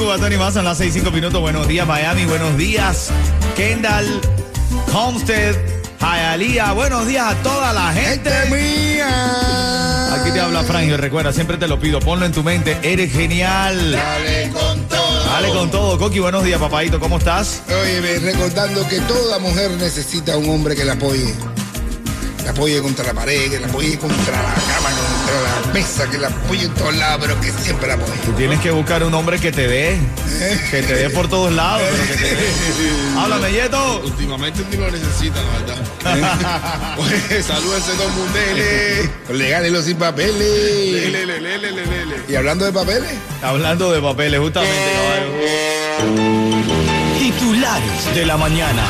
Cubatón y más son las 6 5 minutos. Buenos días, Miami. Buenos días, Kendall, Homestead, Hialeah. Buenos días a toda la gente. Gente mía. Aquí te habla Frangio. Recuerda, siempre te lo pido. Ponlo en tu mente. Eres genial. Dale con todo. Dale con todo. Coqui, buenos días, papadito. ¿Cómo estás? Oye, recordando que toda mujer necesita un hombre que la apoye. La apoye contra la pared, que la apoye contra la cama, contra la mesa, que la apoye en todos lados, pero que siempre la apoye. Tú tienes que buscar un hombre que te dé. Que te dé por todos lados. pero que te dé. Háblame, Yeto. Últimamente ni lo necesita, la verdad. Oye, saludos a don Mundele. Legales los sin papeles. Lele, lele, lele, lele. Y hablando de papeles, Hablando de papeles, justamente. caballo. Titulares de la mañana.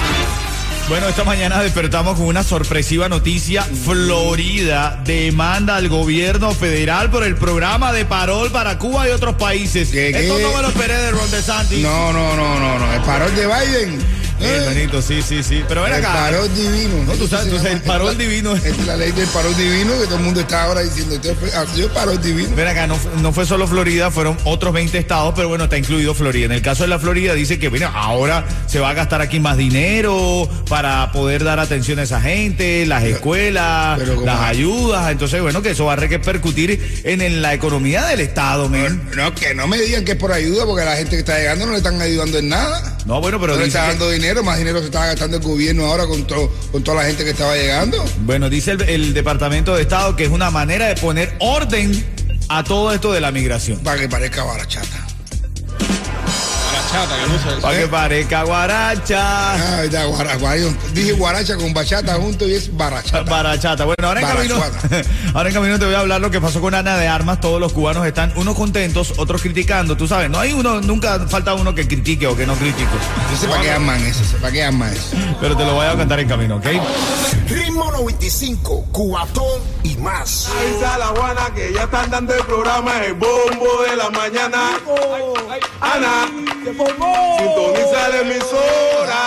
Bueno, esta mañana despertamos con una sorpresiva noticia. Florida demanda al gobierno federal por el programa de parol para Cuba y otros países. ¿Qué, qué? Esto no me lo esperé de Ron DeSantis. no, no, no, no, no. El parol de Biden. Eh, hermanito, sí, sí, sí. Pero ven el acá. parol divino. No, tú sabes, tú sabes, el la- divino. Es la ley del parol divino que todo el mundo está ahora diciendo. Yo, yo parol divino. Ven acá, no, no fue solo Florida, fueron otros 20 estados, pero bueno, está incluido Florida. En el caso de la Florida dice que, bueno, ahora se va a gastar aquí más dinero para poder dar atención a esa gente, las escuelas, las ayudas. Entonces, bueno, que eso va a repercutir en, en la economía del estado, men. No, que no me digan que es por ayuda, porque la gente que está llegando no le están ayudando en nada. No, bueno, pero no le está que- dinero, más dinero se está gastando el gobierno ahora con, todo, con toda la gente que estaba llegando. Bueno, dice el, el Departamento de Estado que es una manera de poner orden a todo esto de la migración. Para que parezca barachata. Que no Para que parezca guaracha. Ah, ya, guara- guara- dije guaracha con bachata junto y es barachata. Barachata. Bueno, ahora en, camino, ahora en camino te voy a hablar lo que pasó con Ana de Armas. Todos los cubanos están unos contentos, otros criticando. Tú sabes, no hay uno, nunca falta uno que critique o que no critique. Yo sé para qué aman eso, sé para qué aman eso. Pero te lo voy a cantar en camino, ¿ok? Ritmo 95, cuatón y más. Avisa a la Juana que ya están dando el programa El Bombo de la Mañana. Ana, sintoniza la emisora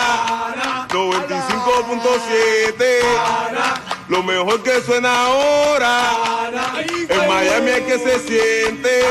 95.7. Lo mejor que suena ahora. En Miami es que se siente.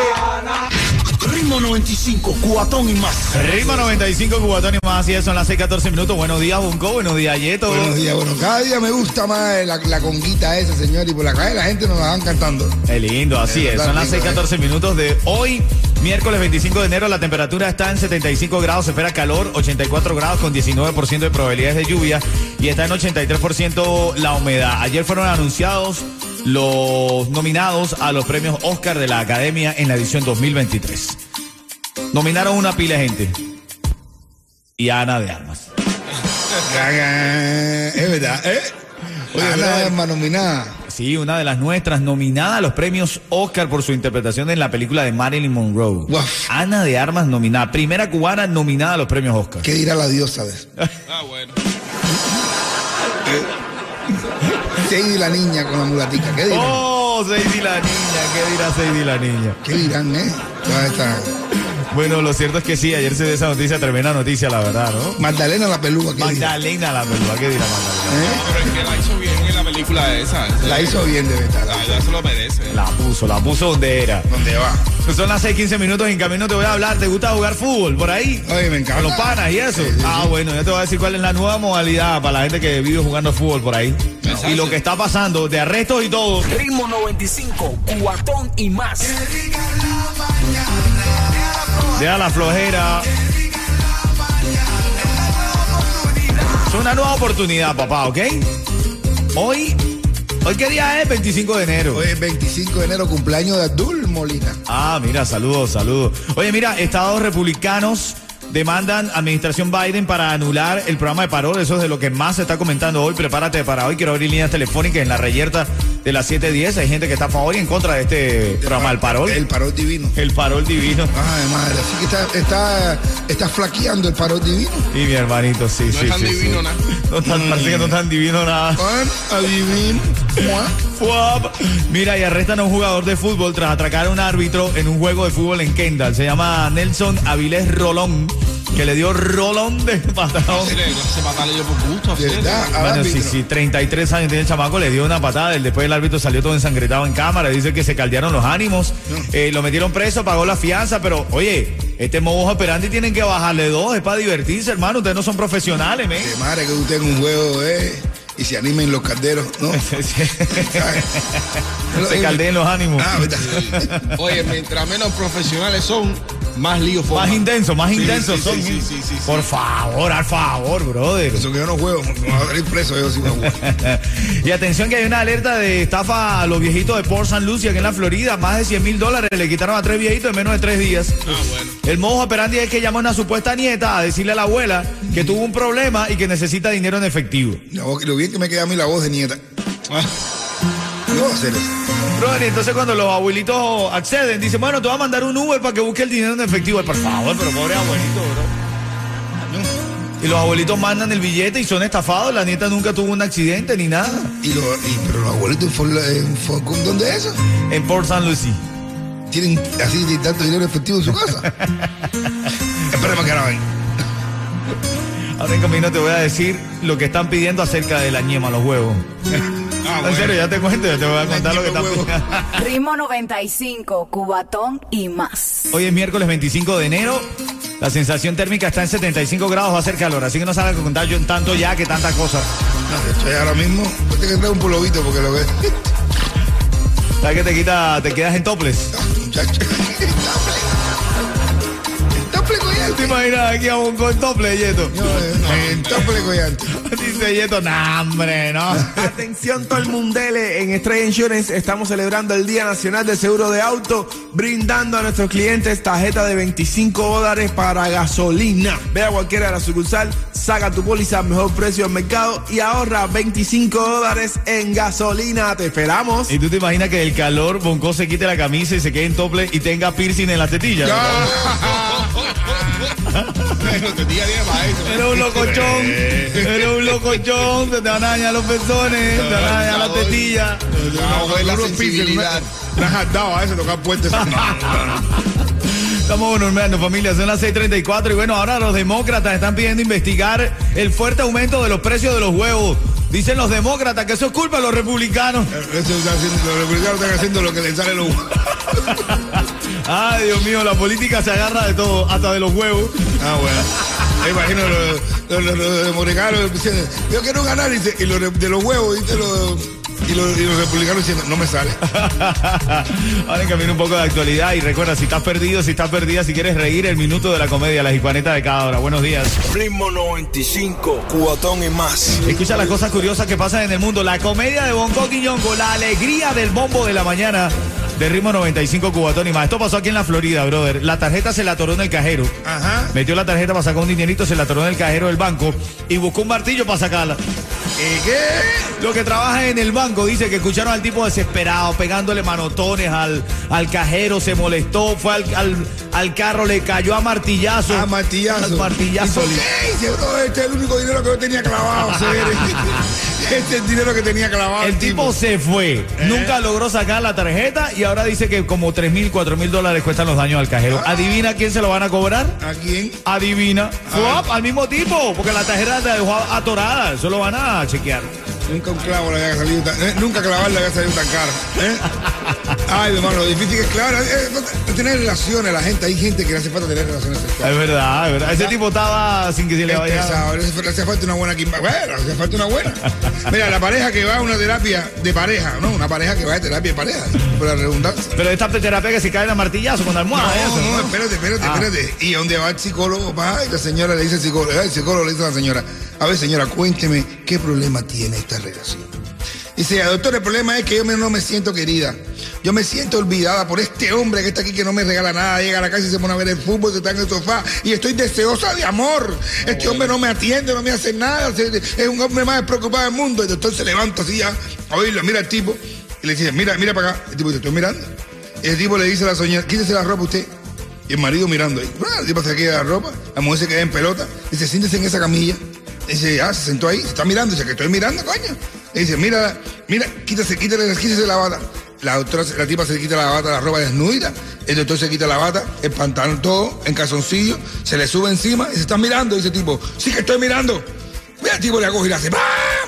Ritmo 95, cuatón y más. Ritmo 95, Cubatón y más. Así es, son las 6:14 minutos. Buenos días, Bunco. Buenos días, Yeto. Buenos días, bueno, cada día me gusta más la, la conguita esa, señor, y por la calle la gente nos la van cantando. Qué lindo, así es. Son las 6:14 minutos de hoy, miércoles 25 de enero. La temperatura está en 75 grados, se espera calor, 84 grados con 19% de probabilidades de lluvia y está en 83% la humedad. Ayer fueron anunciados los nominados a los premios Oscar de la Academia en la edición 2023. Nominaron una pila de gente y a Ana de Armas. Es verdad, ¿eh? Oye, Ah, una no. arma nominada. Sí, una de las nuestras nominada a los premios Oscar por su interpretación en la película de Marilyn Monroe. Ana de Armas nominada, primera cubana nominada a los premios Oscar. ¿Qué dirá la diosa de eso? Ah, bueno. Sadie la niña con la mulatica, ¿qué dirán? Oh, Sadie la niña, ¿qué dirá Sadie la niña? ¿Qué dirán, eh? Bueno, lo cierto es que sí, ayer se dio esa noticia, tremenda noticia, la verdad, ¿no? Magdalena la peluca, ¿qué? Magdalena la pelúa, ¿qué dirá Magdalena? ¿Eh? Película esa. La hizo bien de verdad. La verdad se lo merece. La puso, la puso donde era. ¿Dónde va? Son las 6:15 minutos en camino te voy a hablar. ¿Te gusta jugar fútbol por ahí? Oye, me encanta. Con los panas y eso. Sí, sí, Ah, sí. bueno, yo te voy a decir cuál es la nueva modalidad para la gente que vive jugando fútbol por ahí. Exacto. Y lo que está pasando, de arrestos y todo. Ritmo 95, cuatón y más. Deja la flojera. Es una nueva oportunidad, papá, ¿ok? Hoy, ¿hoy qué día es? 25 de enero. Hoy es 25 de enero, cumpleaños de Abdul Molina. Ah, mira, saludos, saludos. Oye, mira, estados republicanos demandan administración Biden para anular el programa de parol. Eso es de lo que más se está comentando hoy. Prepárate para hoy. Quiero abrir líneas telefónicas en la reyerta de las 7.10. Hay gente que está a favor y en contra de este programa, el parol. El parol divino. El parol divino. Ay, madre, así que está, está, está flaqueando el parol divino. Y mi hermanito, sí, No sí, es tan sí, divino sí. nada. No tan, parece que no tan divino nada. Juan, adivino. Mira, y arrestan a un jugador de fútbol tras atracar a un árbitro en un juego de fútbol en Kendall. Se llama Nelson Avilés Rolón, que le dio rolón de patada le dio por gusto. Verdad, Bueno, sí, sí, 33 años tiene el chamaco, le dio una patada, el- después el árbitro salió todo ensangretado en cámara, dice que se caldearon los ánimos, eh, lo metieron preso, pagó la fianza, pero oye, este modo operandi tienen que bajarle dos, es para divertirse, hermano, ustedes no son profesionales, men. Que madre que usted en un juego, eh. Y se animen los calderos, ¿no? se caldeen los ánimos. Ah. Oye, mientras menos profesionales son, más forman. Más intensos, más Sí, sí, son. sí, sí. Por favor, al favor, brother. Eso que yo no juego, me voy a salir preso yo si no juego. y atención que hay una alerta de estafa a los viejitos de Port San Lucia, que en la Florida, más de 100 mil dólares le quitaron a tres viejitos en menos de tres días. Ah, bueno. El modo operandi es que llama a una supuesta nieta a decirle a la abuela que tuvo un problema y que necesita dinero en efectivo. Lo bien que me queda a mí la voz de nieta. Ah, No voy a hacer eso. Entonces cuando los abuelitos acceden, dicen, bueno, te voy a mandar un Uber para que busque el dinero en efectivo. Por favor, pero pobre abuelito, bro. Y los abuelitos mandan el billete y son estafados. La nieta nunca tuvo un accidente ni nada. Y, lo, y- pero los abuelitos Fort- ¿dónde es eso? En Port San Lucie. Tienen así de tanto dinero efectivo en su casa. Espérame que ahora ven. Ahora en camino te voy a decir lo que están pidiendo acerca de la ñema, los huevos. Ah, En serio, ya te cuento, ya te voy a contar lo que ñema, pidiendo. Ritmo 95, Cubatón y más. Hoy es miércoles 25 de enero. La sensación térmica está en 75 grados, va a hacer calor. Así que no salga a contar yo tanto ya que tanta cosa. No, estoy ahora mismo. Voy a tener que traer un polovito porque lo ves. ¿Sabes que te quita, te quedas en toples? Muchacho. ¿Te imaginas aquí a un con tople, Yeto? No, no, en tople. Dice Yeto, nah, hombre, no. Atención todo el mundele, en Estrella Insurance estamos celebrando el Día Nacional del Seguro de Auto, brindando a nuestros clientes tarjeta de 25 dólares para gasolina. Ve a cualquiera de la sucursal, saca tu póliza al mejor precio del mercado y ahorra 25 dólares en gasolina. Te esperamos. ¿Y tú te imaginas que del calor Bonco se quite la camisa y se quede en tople y tenga piercing en la tetilla? Bueno, para eso. Eres un locochón, eres un locochón, se te van a dañar los pezones, te van a dañar la tetilla. No, fue la sensibilidad. a ese tocar puentes. Estamos bromeando, familia, son las 6:34 y bueno, ahora los demócratas están pidiendo investigar el fuerte aumento de los precios de los huevos. Dicen los demócratas que eso es culpa de los republicanos. Eso está haciendo- los republicanos están haciendo lo que les sale los Ay, Dios mío, la política se agarra de todo, hasta de los huevos. Ah, bueno. Me imagino los, los, los, los yo quiero ganar, y los de los huevos, dice, los, y, los, y los republicanos diciendo, no me sale. Ahora en camino un poco de actualidad y recuerda, si estás perdido, si estás perdida, si quieres reír, el minuto de la comedia, la hispaneta de cada hora. Buenos días. Ritmo 95, cuatón y más. Escucha las cosas curiosas que pasan en el mundo. La comedia de Bonco Quiñongo, la alegría del bombo de la mañana de ritmo 95 Cubatón y más. Esto pasó aquí en la Florida, brother. La tarjeta se la atoró en el cajero. Ajá. Metió la tarjeta para sacar un dinerito, se la atoró en el cajero del banco y buscó un martillo para sacarla. ¿Y qué? Lo que trabaja en el banco dice que escucharon al tipo desesperado, pegándole manotones al, al cajero, se molestó, fue al, al, al carro, le cayó a martillazo. A martillazo. Al martillazo. ¿Y por qué? Dice, "No, este es el único dinero que yo tenía clavado. Este es el dinero que tenía clavado. El tipo se fue, nunca logró sacar la tarjeta y ahora dice que como 3 mil, 4 mil dólares cuestan los daños al cajero. ¿Adivina quién se lo van a cobrar? ¿A quién? Adivina. Swap, al mismo tipo, porque la tarjeta la dejó atorada. Eso lo van a chequear. Nunca un clavo le había salido tan... eh, nunca clavar le había salido tan caro. ¿eh? Ay, mi hermano, lo difícil que es clavar. eh, eh, tener relaciones, la gente. Hay gente que le hace falta tener relaciones Es sexuales. verdad, es verdad. Ese tipo estaba sin que se le Es vaya. le hace, falta una buena quimba. Bueno, le hace falta una buena. Mira, la pareja que va a una terapia de pareja, ¿no? Una pareja que va a terapia de pareja, por la redundancia. Pero esta terapia que se cae en martillazo con almohada. No, eso, no, espérate, espérate, Ah. espérate. Y donde va el psicólogo, va, y la señora le dice al psicólogo, el psicólogo le dice a la señora, a ver señora, cuénteme qué problema tiene esta relación. Dice, doctor, el problema es que yo no me siento querida. Yo me siento olvidada por este hombre que está aquí que no me regala nada. Llega a la casa y se pone a ver el fútbol, se está en el sofá y estoy deseosa de amor. Este hombre no me atiende, no me hace nada. se- Es un hombre más preocupado del mundo. El doctor se levanta así ya, a oírlo, mira el tipo. Y le dice, mira, mira para acá. El tipo dice, estoy mirando. Y el tipo le dice a la señora, quítese la ropa usted. Y el marido mirando ahí. El tipo se queda la ropa, la mujer se queda en pelota. Dice, siéntese en esa camilla. Dice, ah, se sentó ahí, se está mirando. Dice, que estoy mirando, coño. Le dice, mira, mira, quítase, quítale, quítese la bata. La doctora, la tipa se quita la bata, la ropa desnuda. El doctor se quita la bata, el pantalón todo, en calzoncillo, se le sube encima y se está mirando. Dice tipo, sí que estoy mirando. Mira, el tipo le acoge y le hace, ¡pam!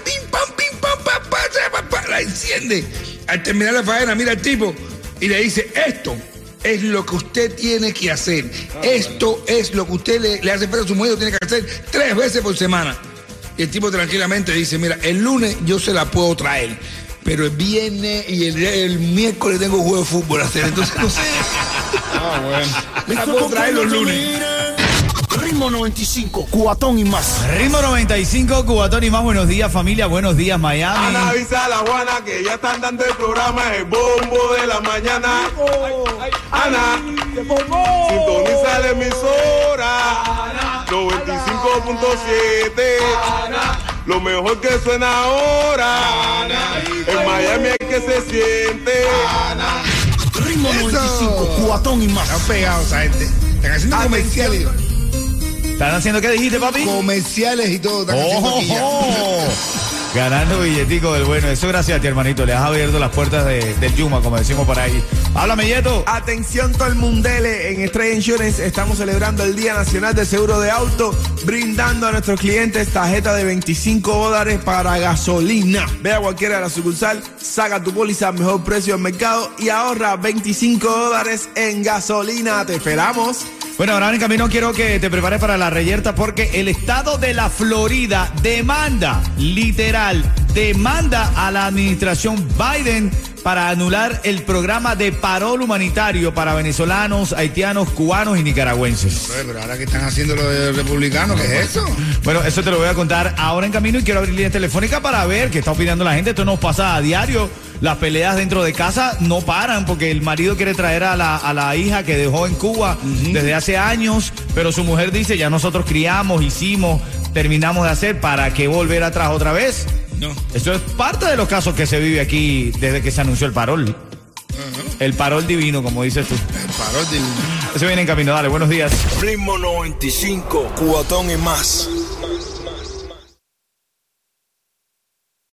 ¡Pim, pam, pim, pam, pam, pam, pam, pam! La enciende. Al terminar la faena, mira el tipo y le dice, esto es lo que usted tiene que hacer. Esto es lo que usted le, le hace falta a su mujer, lo tiene que hacer tres veces por semana. Y el tipo tranquilamente dice, mira, el lunes yo se la puedo traer, pero el viernes y el, el miércoles tengo juego de fútbol a hacer, entonces no sé. Ah, bueno. Me la puedo traer los lunes. Ritmo 95, cuatón y más. Ritmo 95, Cubatón y más. Buenos días, familia. Buenos días, Miami. Ana avisa a la Juana que ya están dando el programa El Bombo de la Mañana. Ana, sintoniza la emisora 95.7. Lo mejor que suena ahora. En Miami es que se siente. Ritmo Eso. 95, cuatón y más. Están pegados esa gente. Están haciendo comerciales. ¿Están haciendo qué dijiste, papi? Comerciales y todo. Están ¡Oh! ya. Ganando billetico del bueno. Eso gracias a ti, hermanito. Le has abierto las puertas de- del Yuma, como decimos por ahí. Háblame, Yeto. Atención todo el mundele, en Estrella Insurance estamos celebrando el Día Nacional de Seguro de Auto, brindando a nuestros clientes tarjeta de 25 dólares para gasolina. Ve a cualquiera de la sucursal, saca tu póliza al mejor precio del mercado y ahorra 25 dólares en gasolina. Te esperamos. Bueno, ahora en camino quiero que te prepares para la reyerta porque el estado de la Florida demanda, literal, demanda a la administración Biden para anular el programa de parol humanitario para venezolanos, haitianos, cubanos y nicaragüenses. Pero ahora que están haciendo lo de republicanos, ¿qué es eso? Bueno, eso te lo voy a contar ahora en camino y quiero abrir línea telefónica para ver qué está opinando la gente. Esto nos pasa a diario. Las peleas dentro de casa no paran porque el marido quiere traer a la, a la hija que dejó en Cuba desde hace años, pero su mujer dice, ya nosotros criamos, hicimos, terminamos de hacer, ¿para qué volver atrás otra vez? No. Esto es parte de los casos que se vive aquí desde que se anunció el parol. El parol divino, como dices tú. El parol del- Eso viene en camino, dale, buenos días. Ritmo 95, cuatón y más.